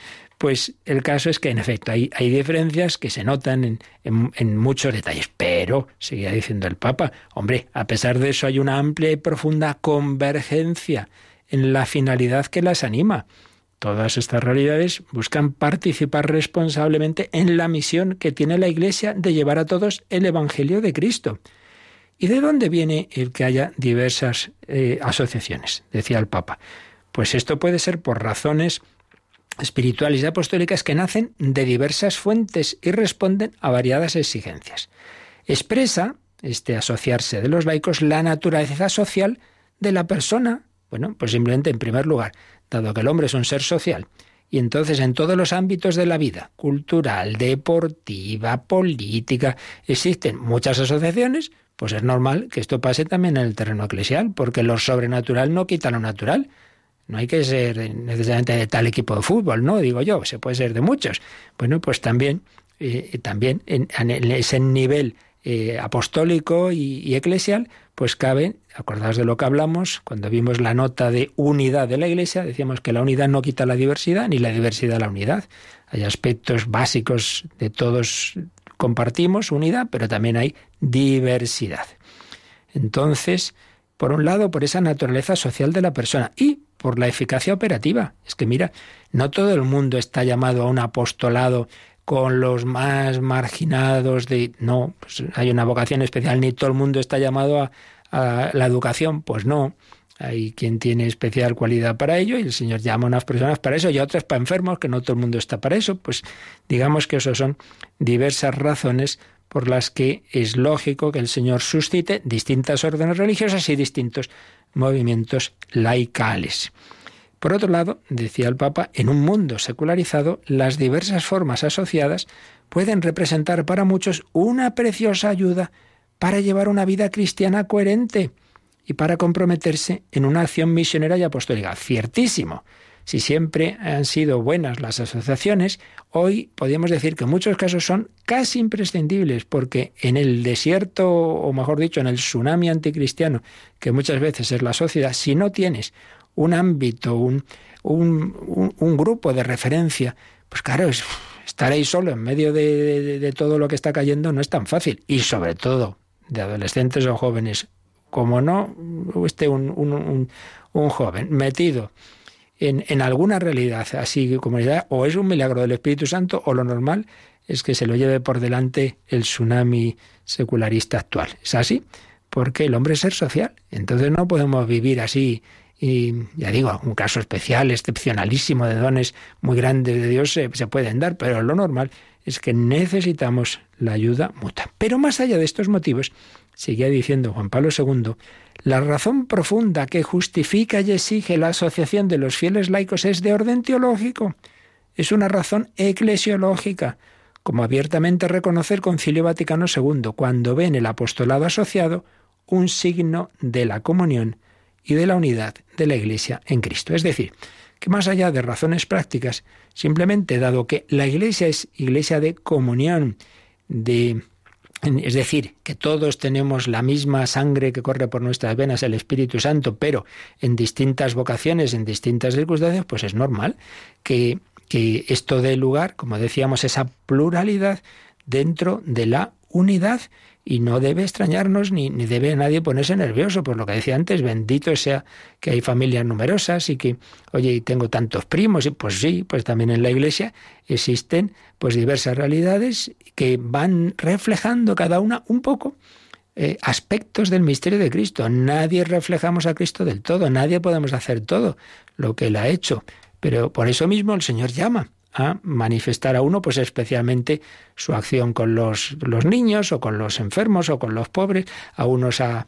pues el caso es que, en efecto, hay, hay diferencias que se notan en, en, muchos detalles. Pero, seguía diciendo el Papa, hombre, a pesar de eso hay una amplia y profunda convergencia en la finalidad que las anima. Todas estas realidades buscan participar responsablemente en la misión que tiene la Iglesia de llevar a todos el Evangelio de Cristo. ¿Y de dónde viene el que haya diversas eh, asociaciones? Decía el Papa. Pues esto puede ser por razones espirituales y apostólicas que nacen de diversas fuentes y responden a variadas exigencias. Expresa, este asociarse de los laicos, la naturaleza social de la persona. Bueno, pues simplemente en primer lugar, dado que el hombre es un ser social, y entonces en todos los ámbitos de la vida, cultural, deportiva, política, existen muchas asociaciones, pues es normal que esto pase también en el terreno eclesial, porque lo sobrenatural no quita lo natural. No hay que ser necesariamente de tal equipo de fútbol, ¿no? Digo yo, se puede ser de muchos. Bueno, pues también, eh, también en, ese nivel eh, apostólico y, eclesial, pues cabe, acordaos de lo que hablamos, cuando vimos la nota de unidad de la Iglesia, decíamos que la unidad no quita la diversidad, ni la diversidad la unidad. Hay aspectos básicos de todos compartimos unidad, pero también hay diversidad. Entonces, por un lado, por esa naturaleza social de la persona y por la eficacia operativa. Es que mira, no todo el mundo está llamado a un apostolado con los más marginados de no, pues hay una vocación especial, ni todo el mundo está llamado a, a la educación, pues no. Hay quien tiene especial cualidad para ello y el Señor llama a unas personas para eso y a otras para enfermos, que no todo el mundo está para eso. Pues digamos que eso son diversas razones por las que es lógico que el Señor suscite distintas órdenes religiosas y distintos movimientos laicales. Por otro lado, decía el Papa, en un mundo secularizado, las diversas formas asociadas pueden representar para muchos una preciosa ayuda para llevar una vida cristiana coherente y para comprometerse en una acción misionera y apostólica. Ciertísimo. Si siempre han sido buenas las asociaciones, hoy podríamos decir que en muchos casos son casi imprescindibles, porque en el desierto, o mejor dicho, en el tsunami anticristiano, que muchas veces es la sociedad, si no tienes un ámbito, un, un, grupo de referencia, pues claro, estar ahí solo en medio de, de todo lo que está cayendo no es tan fácil. Y sobre todo, de adolescentes o jóvenes, como no esté un, un, un, joven metido en, alguna realidad, así como ya, o es un milagro del Espíritu Santo, o lo normal es que se lo lleve por delante el tsunami secularista actual. ¿Es así? Porque el hombre es ser social. Entonces no podemos vivir así y ya digo, un caso especial, excepcionalísimo de dones muy grandes de Dios se, se, pueden dar, pero lo normal es que necesitamos la ayuda mutua. Pero más allá de estos motivos, seguía diciendo Juan Pablo II, la razón profunda que justifica y exige la asociación de los fieles laicos es de orden teológico, es una razón eclesiológica, como abiertamente reconoce el Concilio Vaticano II cuando ve en el apostolado asociado un signo de la comunión y de la unidad de la Iglesia en Cristo. Es decir, que más allá de razones prácticas, simplemente dado que la Iglesia es Iglesia de comunión, de es decir, que todos tenemos la misma sangre que corre por nuestras venas, el Espíritu Santo, pero en distintas vocaciones, en distintas circunstancias, pues es normal que, que esto dé lugar, como decíamos, esa pluralidad dentro de la unidad y no debe extrañarnos ni, ni debe nadie ponerse nervioso, por lo que decía antes, bendito sea que hay familias numerosas y que, oye, tengo tantos primos, y pues sí, pues también en la iglesia existen pues diversas realidades que van reflejando cada una un poco eh, aspectos del misterio de Cristo. Nadie reflejamos a Cristo del todo, nadie podemos hacer todo lo que Él ha hecho, pero por eso mismo el Señor llama a manifestar a uno, pues especialmente su acción con los, niños o con los enfermos o con los pobres, a unos a,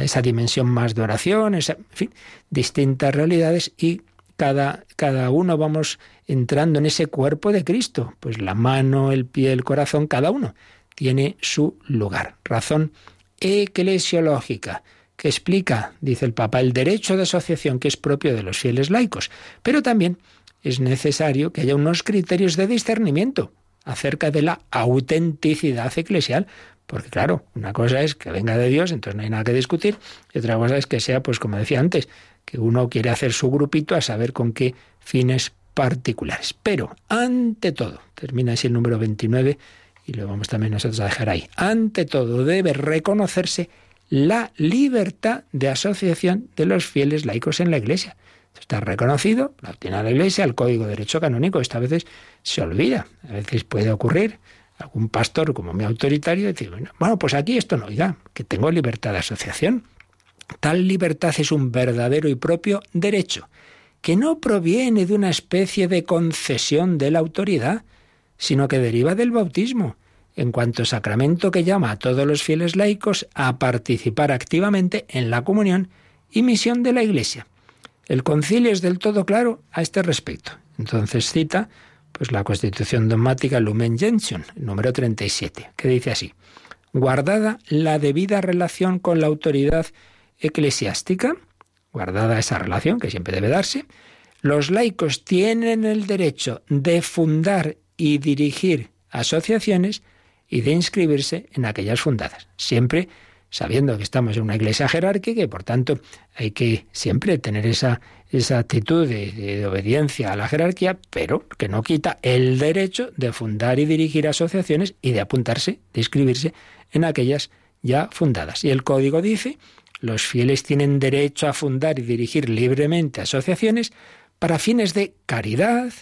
esa dimensión más de oración, en fin, distintas realidades y cada, cada uno vamos entrando en ese cuerpo de Cristo, pues la mano, el pie, el corazón, cada uno tiene su lugar. Razón eclesiológica que explica, dice el Papa, el derecho de asociación que es propio de los fieles laicos, pero también es necesario que haya unos criterios de discernimiento acerca de la autenticidad eclesial, porque claro, una cosa es que venga de Dios, entonces no hay nada que discutir, y otra cosa es que sea, pues como decía antes, que uno quiere hacer su grupito a saber con qué fines particulares. Pero, ante todo, termina así el número 29 y lo vamos también nosotros a dejar ahí, ante todo debe reconocerse la libertad de asociación de los fieles laicos en la Iglesia. Está reconocido, lo tiene la Iglesia, el Código de Derecho Canónico. Esta a veces se olvida. A veces puede ocurrir algún pastor como mi autoritario decir, bueno, pues aquí esto no, oiga, que tengo libertad de asociación. Tal libertad es un verdadero y propio derecho, que no proviene de una especie de concesión de la autoridad, sino que deriva del bautismo, en cuanto sacramento que llama a todos los fieles laicos a participar activamente en la comunión y misión de la Iglesia. El concilio es del todo claro a este respecto. Entonces cita pues la Constitución dogmática Lumen Gentium, número 37, que dice así: guardada la debida relación con la autoridad eclesiástica, guardada esa relación que siempre debe darse, los laicos tienen el derecho de fundar y dirigir asociaciones y de inscribirse en aquellas fundadas, siempre sabiendo que estamos en una iglesia jerárquica y por tanto hay que siempre tener esa, esa actitud de, de, obediencia a la jerarquía, pero que no quita el derecho de fundar y dirigir asociaciones y de apuntarse, de inscribirse en aquellas ya fundadas. Y el código dice, los fieles tienen derecho a fundar y dirigir libremente asociaciones para fines de caridad,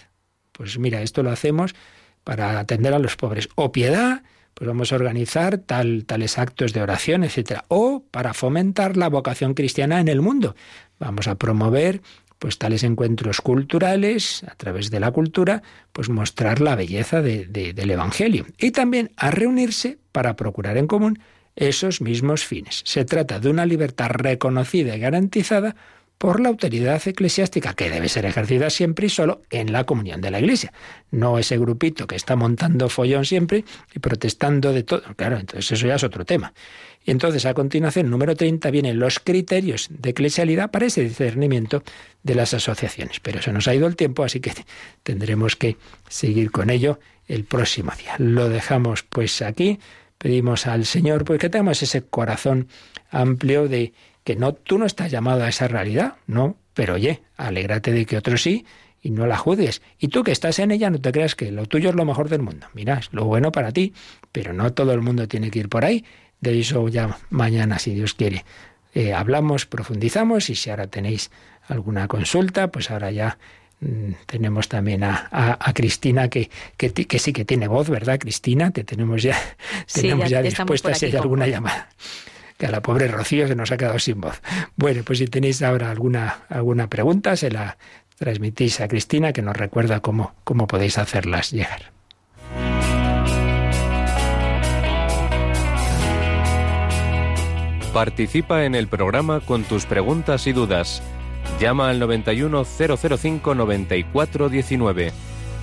pues mira, esto lo hacemos para atender a los pobres, o piedad, pues vamos a organizar tal, tales actos de oración, etcétera, o para fomentar la vocación cristiana en el mundo. Vamos a promover pues tales encuentros culturales, a través de la cultura, pues mostrar la belleza de, de, del Evangelio. Y también a reunirse para procurar en común esos mismos fines. Se trata de una libertad reconocida y garantizada por la autoridad eclesiástica, que debe ser ejercida siempre y solo en la comunión de la Iglesia. No ese grupito que está montando follón siempre y protestando de todo. Claro, entonces eso ya es otro tema. Y entonces, a continuación, número 30, vienen los criterios de eclesialidad para ese discernimiento de las asociaciones. Pero se nos ha ido el tiempo, así que <laughs> tendremos que seguir con ello el próximo día. Lo dejamos pues aquí. Pedimos al Señor pues que tengamos ese corazón amplio de que no, tú no estás llamado a esa realidad, no, pero oye, alégrate de que otros sí y no la juzgues. Y tú que estás en ella, no te creas que lo tuyo es lo mejor del mundo. Mira, es lo bueno para ti, pero no todo el mundo tiene que ir por ahí. De eso ya mañana, si Dios quiere, eh, hablamos, profundizamos y si ahora tenéis alguna consulta, pues ahora ya mm, tenemos también a, Cristina que, que, sí que tiene voz, ¿verdad, Cristina? Te tenemos ya, <laughs> tenemos ya, dispuesta si hay alguna llamada. Que a la pobre Rocío se nos ha quedado sin voz. Bueno, pues si tenéis ahora alguna, alguna pregunta, se la transmitís a Cristina que nos recuerda cómo, cómo podéis hacerlas llegar. Participa en el programa con tus preguntas y dudas. Llama al 91005 9419.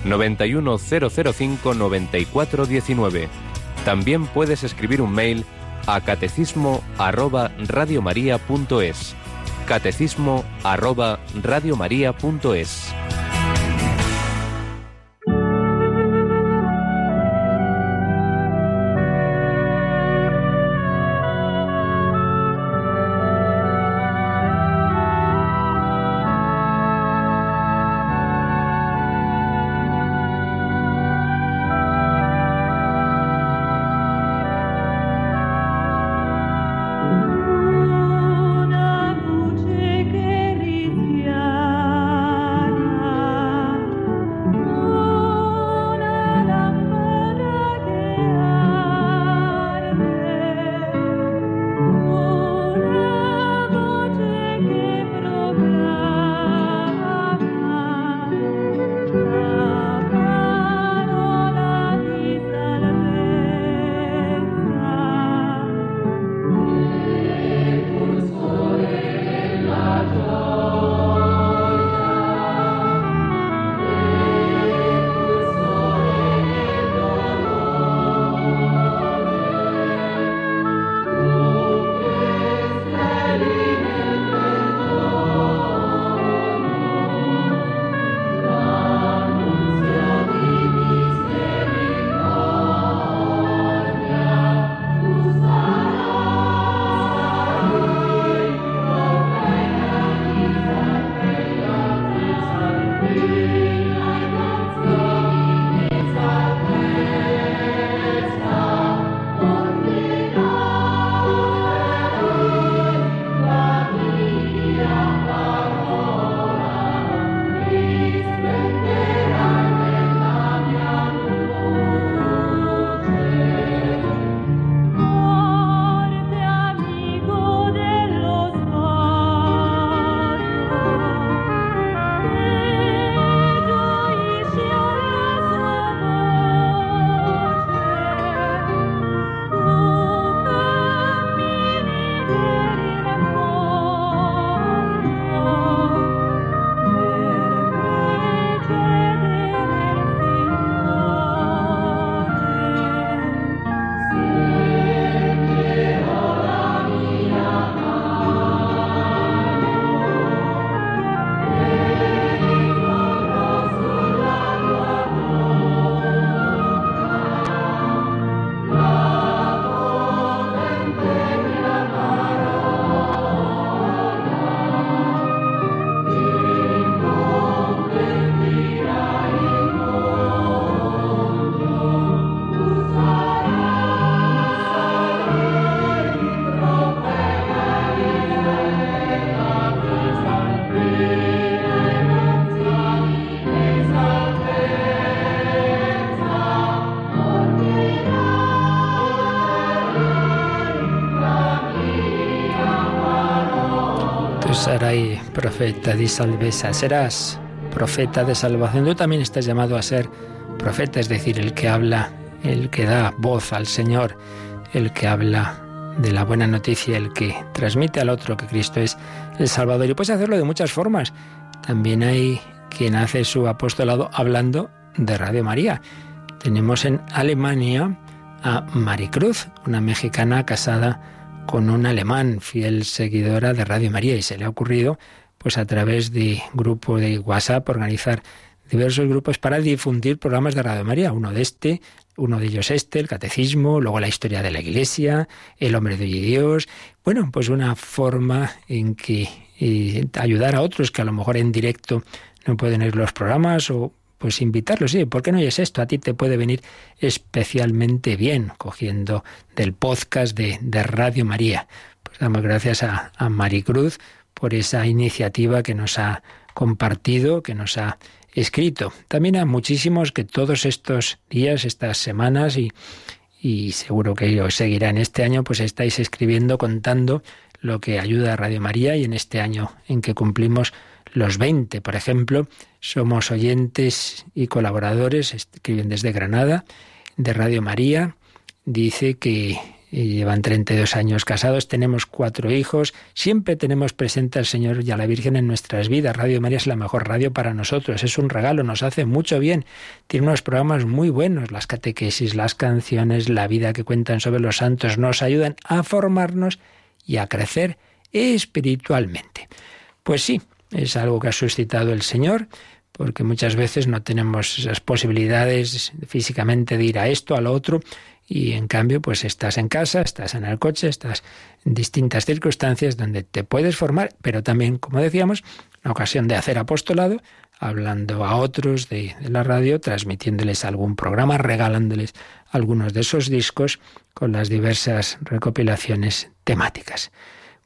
91005 9419. También puedes escribir un mail a catecismo arroba radiomaria.es. Catecismo arroba radiomaria.es. profeta serás profeta de salvación. Tú también estás llamado a ser profeta, es decir, el que habla, el que da voz al Señor, el que habla de la buena noticia, el que transmite al otro que Cristo es el Salvador. Y puedes hacerlo de muchas formas. También hay quien hace su apostolado hablando de Radio María. Tenemos en Alemania a Maricruz, una mexicana casada con un alemán, fiel seguidora de Radio María, y se le ha ocurrido pues a través de grupo de WhatsApp, organizar diversos grupos para difundir programas de Radio María. Uno de este, uno de ellos este, el catecismo, luego la historia de la Iglesia, el hombre de Dios. Bueno, pues una forma en que eh, ayudar a otros que a lo mejor en directo no pueden ir los programas o pues invitarlos, sí, ¿por qué no es esto? A ti te puede venir especialmente bien cogiendo del podcast de, de Radio María Damos gracias a, a Maricruz por esa iniciativa que nos ha compartido, que nos ha escrito. También a muchísimos que todos estos días, estas semanas y, y seguro que os seguirá en este año, pues estáis escribiendo, contando lo que ayuda a Radio María y en este año en que cumplimos los 20, por ejemplo, somos oyentes y colaboradores, escriben desde Granada, de Radio María, dice que llevan 32 años casados, tenemos cuatro hijos, siempre tenemos presente al Señor y a la Virgen en nuestras vidas. Radio María es la mejor radio para nosotros, es un regalo, nos hace mucho bien. Tiene unos programas muy buenos, las catequesis, las canciones, la vida que cuentan sobre los santos, nos ayudan a formarnos y a crecer espiritualmente. Pues sí, es algo que ha suscitado el Señor, porque muchas veces no tenemos esas posibilidades físicamente de ir a esto, a lo otro, y en cambio pues estás en casa, estás en el coche, estás en distintas circunstancias donde te puedes formar, pero también, como decíamos, la ocasión de hacer apostolado, hablando a otros de, de, la radio, transmitiéndoles algún programa, regalándoles algunos de esos discos con las diversas recopilaciones temáticas.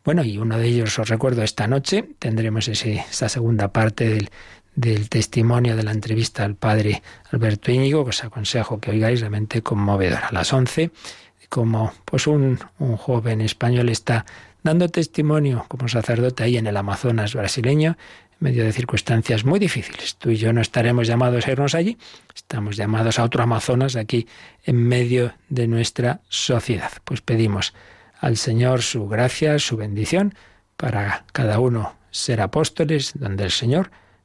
Bueno, y uno de ellos os recuerdo esta noche, tendremos ese, esa segunda parte del, del testimonio de la entrevista al padre Alberto Íñigo, que os aconsejo que oigáis, realmente conmovedora. A las 11, como pues un, un joven español está dando testimonio como sacerdote ahí en el Amazonas brasileño, en medio de circunstancias muy difíciles. Tú y yo no estaremos llamados a irnos allí, estamos llamados a otro Amazonas aquí en medio de nuestra sociedad. Pues pedimos al Señor su gracia, su bendición, para cada uno ser apóstoles donde el Señor